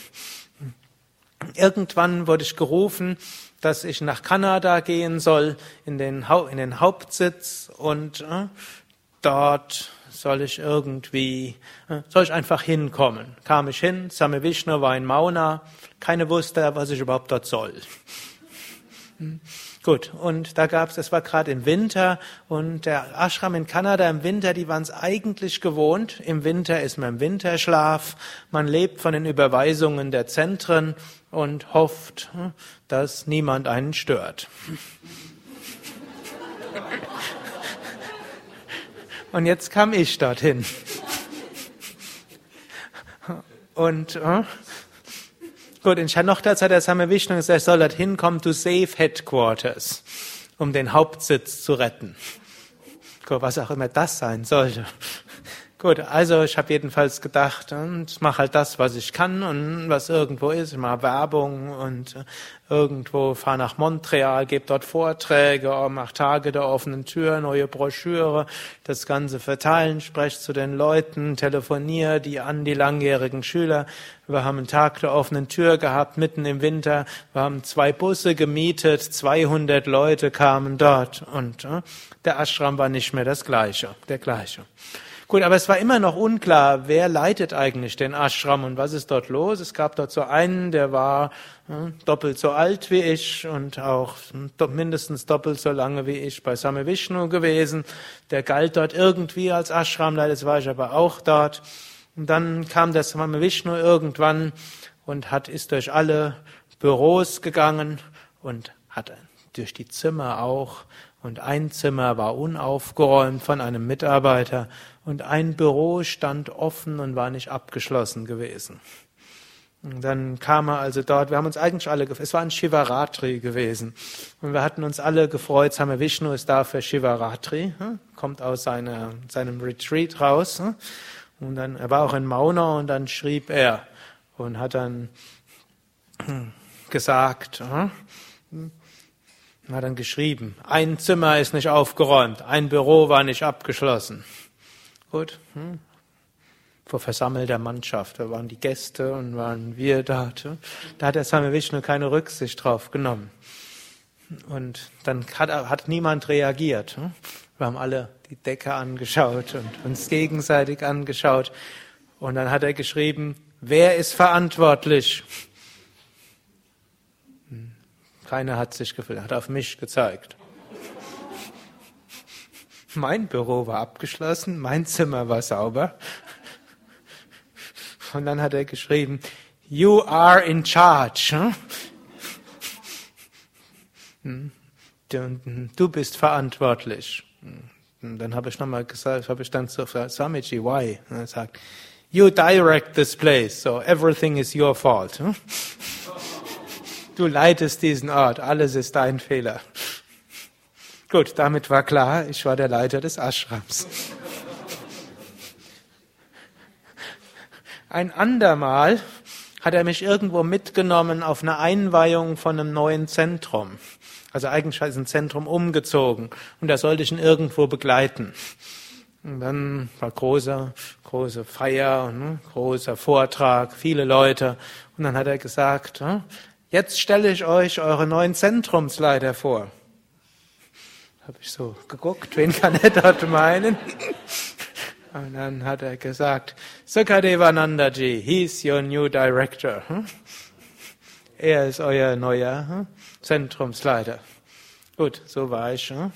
Irgendwann wurde ich gerufen, dass ich nach Kanada gehen soll, in den, ha in den Hauptsitz und äh, dort soll ich irgendwie, äh, soll ich einfach hinkommen. Kam ich hin, Same Vishnu war in Mauna, keine wusste, was ich überhaupt dort soll. Gut, und da gab's, das war gerade im Winter und der Ashram in Kanada im Winter, die waren es eigentlich gewohnt. Im Winter ist man im Winterschlaf, man lebt von den Überweisungen der Zentren und hofft, hm, dass niemand einen stört. [LAUGHS] Und jetzt kam ich dorthin. Und äh, Gut, in Chanokta hat der Same Vishnu gesagt, er soll dorthin kommen to save headquarters, um den Hauptsitz zu retten. Gut, was auch immer das sein sollte. Gut, also ich habe jedenfalls gedacht, ich mache halt das, was ich kann und was irgendwo ist. Ich mache Werbung und äh, irgendwo fahre nach Montreal, gebe dort Vorträge, oh, mache Tage der offenen Tür, neue Broschüre, das Ganze verteilen, spreche zu den Leuten, telefoniere die an die langjährigen Schüler. Wir haben einen Tag der offenen Tür gehabt, mitten im Winter. Wir haben zwei Busse gemietet, 200 Leute kamen dort und äh, der Ashram war nicht mehr das gleiche, der gleiche. Gut, aber es war immer noch unklar, wer leitet eigentlich den Ashram und was ist dort los. Es gab dort so einen, der war hm, doppelt so alt wie ich und auch hm, mindestens doppelt so lange wie ich bei Same Vishnu gewesen. Der galt dort irgendwie als Ashramleiter, das war ich aber auch dort. Und dann kam der Same Vishnu irgendwann und hat, ist durch alle Büros gegangen und hat durch die Zimmer auch und ein Zimmer war unaufgeräumt von einem Mitarbeiter und ein Büro stand offen und war nicht abgeschlossen gewesen. Und dann kam er also dort, wir haben uns eigentlich alle, es war ein Shivaratri gewesen. Und wir hatten uns alle gefreut, Same Vishnu ist da für Shivaratri, hm, kommt aus seiner, seinem Retreat raus. Hm. Und dann, er war auch in Mauna und dann schrieb er und hat dann hm, gesagt, hat dann geschrieben, ein Zimmer ist nicht aufgeräumt, ein Büro war nicht abgeschlossen. Gut, vor versammelter Mannschaft. Da waren die Gäste und waren wir da. Da hat der Same Vishnu keine Rücksicht drauf genommen. Und dann hat, hat niemand reagiert. Wir haben alle die Decke angeschaut und uns gegenseitig angeschaut. Und dann hat er geschrieben, wer ist verantwortlich? Keiner hat sich gefühlt, hat auf mich gezeigt. Mein Büro war abgeschlossen, mein Zimmer war sauber. Und dann hat er geschrieben, You are in charge. Hm? Du bist verantwortlich. Und dann habe ich nochmal gesagt, habe ich dann zu Swamiji, why? Und er sagt, You direct this place, so everything is your fault. Du leitest diesen Ort, alles ist dein Fehler. Gut, damit war klar, ich war der Leiter des Ashrams. Ein andermal hat er mich irgendwo mitgenommen auf eine Einweihung von einem neuen Zentrum. Also eigentlich ist ein Zentrum umgezogen und da sollte ich ihn irgendwo begleiten. Und dann war große, große Feier, ne, großer Vortrag, viele Leute. Und dann hat er gesagt, ne, jetzt stelle ich euch eure neuen Zentrumsleiter vor. Habe ich so geguckt, wen kann er dort meinen? Und dann hat er gesagt, Sukadevanandaji, he's your new director. Hm? Er ist euer neuer hm? Zentrumsleiter. Gut, so war ich hm?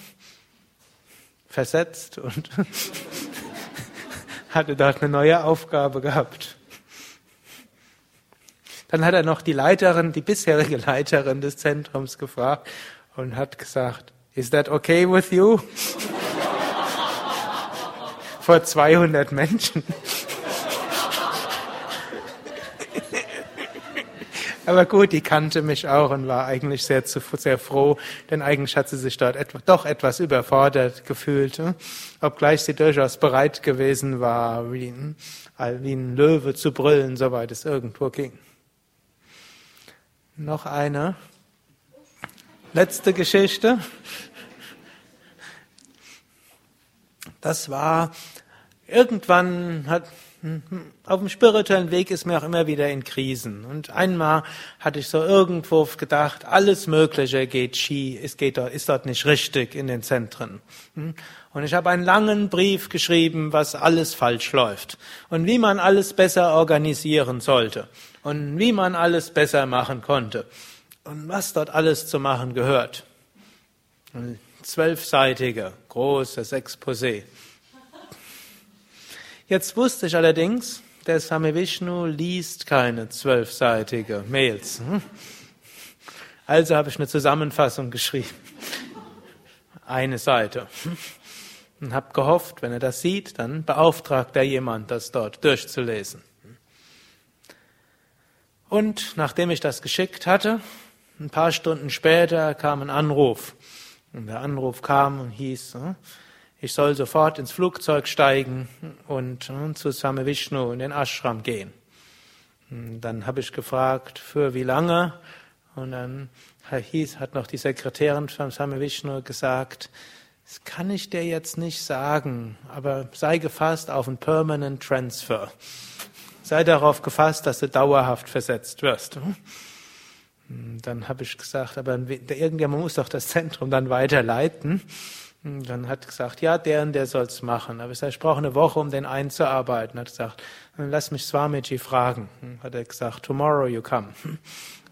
versetzt und [LAUGHS] hatte dort eine neue Aufgabe gehabt. Dann hat er noch die Leiterin, die bisherige Leiterin des Zentrums gefragt und hat gesagt, Is that okay with you? vor 200 Menschen. Aber gut, die kannte mich auch und war eigentlich sehr, sehr froh, denn eigentlich hat sie sich dort doch etwas überfordert gefühlt, hm? obgleich sie durchaus bereit gewesen war, wie ein, wie ein Löwe zu brüllen, soweit es irgendwo ging. Noch eine letzte Geschichte. Das war irgendwann hat auf dem spirituellen Weg ist mir auch immer wieder in Krisen. Und einmal hatte ich so irgendwo gedacht, alles Mögliche geht schief, es geht ist dort nicht richtig in den Zentren. Und ich habe einen langen Brief geschrieben, was alles falsch läuft und wie man alles besser organisieren sollte und wie man alles besser machen konnte und was dort alles zu machen gehört. Ein zwölfseitiger, großes Exposé. Jetzt wusste ich allerdings, der Same Vishnu liest keine zwölfseitige Mails. Hm? Also habe ich eine Zusammenfassung geschrieben. Eine Seite. Und habe gehofft, wenn er das sieht, dann beauftragt er jemand, das dort durchzulesen. Und nachdem ich das geschickt hatte, ein paar Stunden später kam ein Anruf. Und der Anruf kam und hieß, hm, ich soll sofort ins Flugzeug steigen und, hm, zu Same Vishnu in den Ashram gehen. Und dann habe ich gefragt, für wie lange? Und dann hieß, hat noch die Sekretärin von Same Vishnu gesagt, das kann ich dir jetzt nicht sagen, aber sei gefasst auf einen Permanent Transfer. Sei darauf gefasst, dass du dauerhaft versetzt wirst. Dann habe ich gesagt, aber irgendjemand muss doch das Zentrum dann weiterleiten. Dann hat gesagt, ja, der und der soll's machen. Aber ich sage, ich brauche eine Woche, um den einzuarbeiten. Hat gesagt, lass mich Swamiji fragen. Hat er gesagt, tomorrow you come.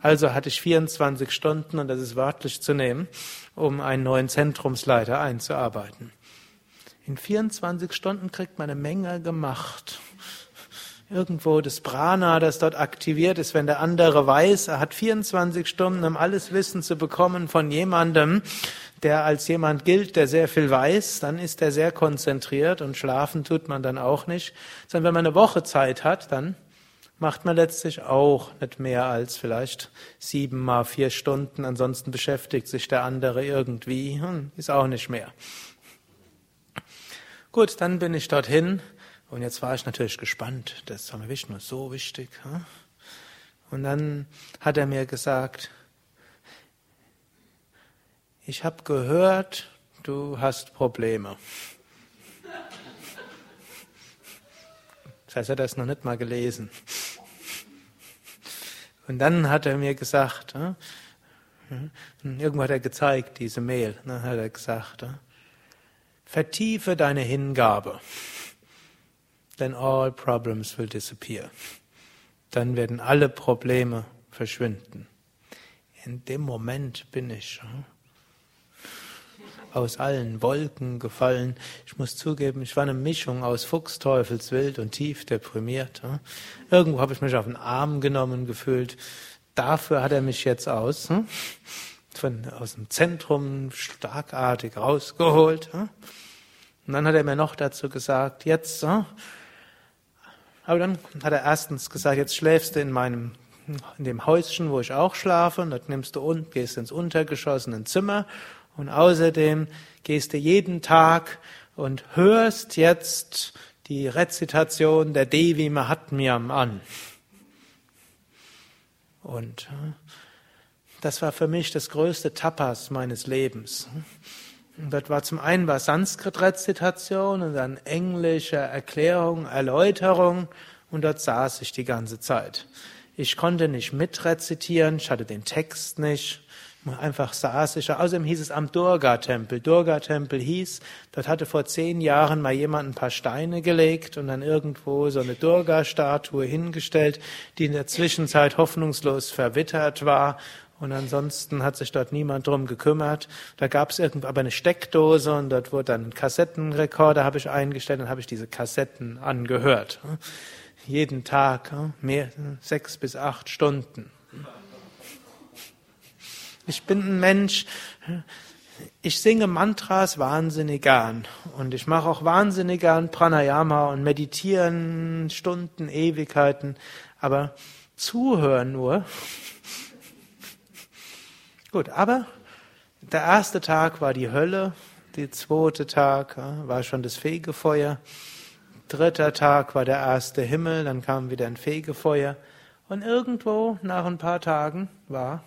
Also hatte ich 24 Stunden, und das ist wörtlich zu nehmen, um einen neuen Zentrumsleiter einzuarbeiten. In 24 Stunden kriegt man eine Menge gemacht irgendwo das Prana, das dort aktiviert ist, wenn der andere weiß, er hat 24 Stunden, um alles Wissen zu bekommen von jemandem, der als jemand gilt, der sehr viel weiß, dann ist er sehr konzentriert und schlafen tut man dann auch nicht. Sondern wenn man eine Woche Zeit hat, dann macht man letztlich auch nicht mehr als vielleicht sieben mal vier Stunden. Ansonsten beschäftigt sich der andere irgendwie, ist auch nicht mehr. Gut, dann bin ich dorthin und jetzt war ich natürlich gespannt. Das Same Vishnu ist so wichtig. Und dann hat er mir gesagt, ich habe gehört, du hast Probleme. Das heißt, er hat das noch nicht mal gelesen. Und dann hat er mir gesagt, irgendwo hat er gezeigt, diese Mail, dann hat er gesagt, vertiefe deine Hingabe, then all problems will disappear. Dann werden alle Probleme verschwinden. In dem Moment bin ich aus allen Wolken gefallen. Ich muss zugeben, ich war eine Mischung aus Fuchsteufelswild und tief deprimiert. Irgendwo habe ich mich auf den Arm genommen gefühlt. Dafür hat er mich jetzt aus, von, aus dem Zentrum starkartig rausgeholt. Und dann hat er mir noch dazu gesagt, jetzt, aber dann hat er erstens gesagt, jetzt schläfst du in meinem in dem Häuschen, wo ich auch schlafe, und dort nimmst du und gehst ins Untergeschoss in ein Zimmer und außerdem gehst du jeden Tag und hörst jetzt die Rezitation der Devi Mahatmyam an. Und äh, das war für mich das größte Tapas meines Lebens. Und dort war zum einen war Sanskrit-Rezitation und dann englische Erklärung, Erläuterung und dort saß ich die ganze Zeit. Ich konnte nicht mitrezitieren, ich hatte den Text nicht einfach saß ich. Außerdem hieß es am Durga-Tempel. Durga-Tempel hieß, dort hatte vor zehn Jahren mal jemand ein paar Steine gelegt und dann irgendwo so eine Durga-Statue hingestellt, die in der Zwischenzeit hoffnungslos verwittert war. Und ansonsten hat sich dort niemand drum gekümmert. Da gab es irgendwo aber eine Steckdose und dort wurde dann ein Kassettenrekorder habe ich eingestellt und habe ich diese Kassetten angehört. Jeden Tag, mehr, sechs bis acht Stunden. Ich bin ein Mensch, ich singe Mantras wahnsinnig gern und ich mache auch wahnsinnig gern Pranayama und meditieren Stunden, Ewigkeiten, aber zuhören nur. Gut, aber der erste Tag war die Hölle, der zweite Tag war schon das Fegefeuer, dritter Tag war der erste Himmel, dann kam wieder ein Fegefeuer und irgendwo nach ein paar Tagen war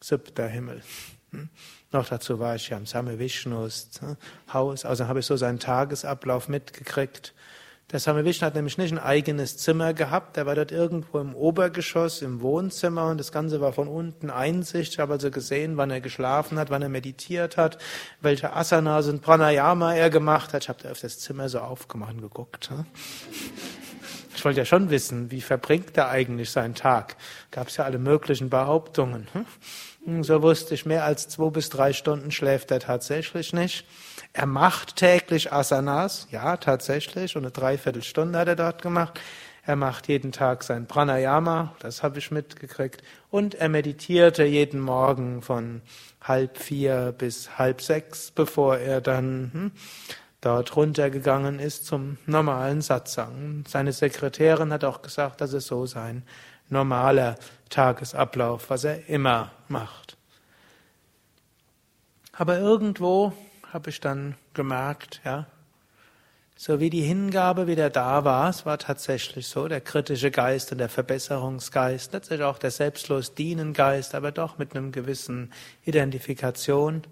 siebter Himmel. Hm? Noch dazu war ich ja im Same Vishnus hm, Haus, also habe ich so seinen Tagesablauf mitgekriegt. Der Same Vishnu hat nämlich nicht ein eigenes Zimmer gehabt, er war dort irgendwo im Obergeschoss, im Wohnzimmer und das Ganze war von unten Einsicht. Ich habe also gesehen, wann er geschlafen hat, wann er meditiert hat, welche Asanas und Pranayama er gemacht hat. Ich habe auf das Zimmer so aufgemacht und geguckt. Hm? Ich wollte ja schon wissen, wie verbringt er eigentlich seinen Tag? Gab es ja alle möglichen Behauptungen. Hm, so wusste ich, mehr als zwei bis drei Stunden schläft er tatsächlich nicht. Er macht täglich Asanas, ja, tatsächlich, und eine Dreiviertelstunde hat er dort gemacht. Er macht jeden Tag sein Pranayama, das habe ich mitgekriegt. Und er meditierte jeden Morgen von halb vier bis halb sechs, bevor er dann hm, dort runtergegangen ist zum normalen Satsang. Seine Sekretärin hat auch gesagt, das ist so sein normaler Tagesablauf, was er immer macht. Aber irgendwo habe ich dann gemerkt, ja, so wie die Hingabe wieder da war, es war tatsächlich so, der kritische Geist und der Verbesserungsgeist, letztlich auch der selbstlos Dienengeist, aber doch mit einem gewissen Identifikation,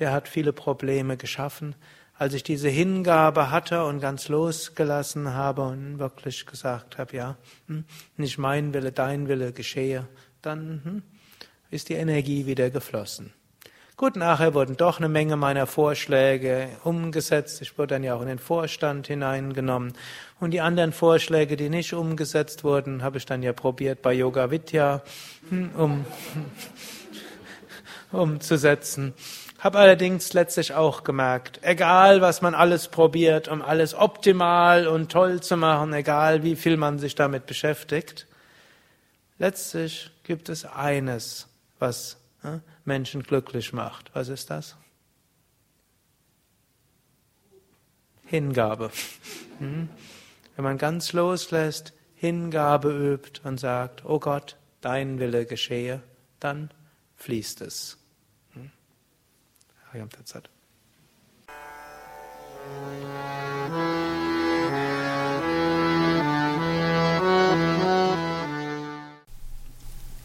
der hat viele Probleme geschaffen. Als ich diese Hingabe hatte und ganz losgelassen habe und wirklich gesagt habe, ja, hm, nicht mein Wille, dein Wille geschehe, dann hm, ist die Energie wieder geflossen. Gut, nachher wurden doch eine Menge meiner Vorschläge umgesetzt. Ich wurde dann ja auch in den Vorstand hineingenommen. Und die anderen Vorschläge, die nicht umgesetzt wurden, habe ich dann ja probiert bei Yoga Vidya hm, um, [LAUGHS] umzusetzen. Habe allerdings letztlich auch gemerkt, egal was man alles probiert, um alles optimal und toll zu machen, egal wie viel man sich damit beschäftigt, letztlich gibt es eines, was ja, Menschen glücklich macht. Was ist das? Hingabe. Hm? wenn man ganz loslässt, Hingabe übt und sagt, oh Gott, dein Wille geschehe, dann fließt es. Hm?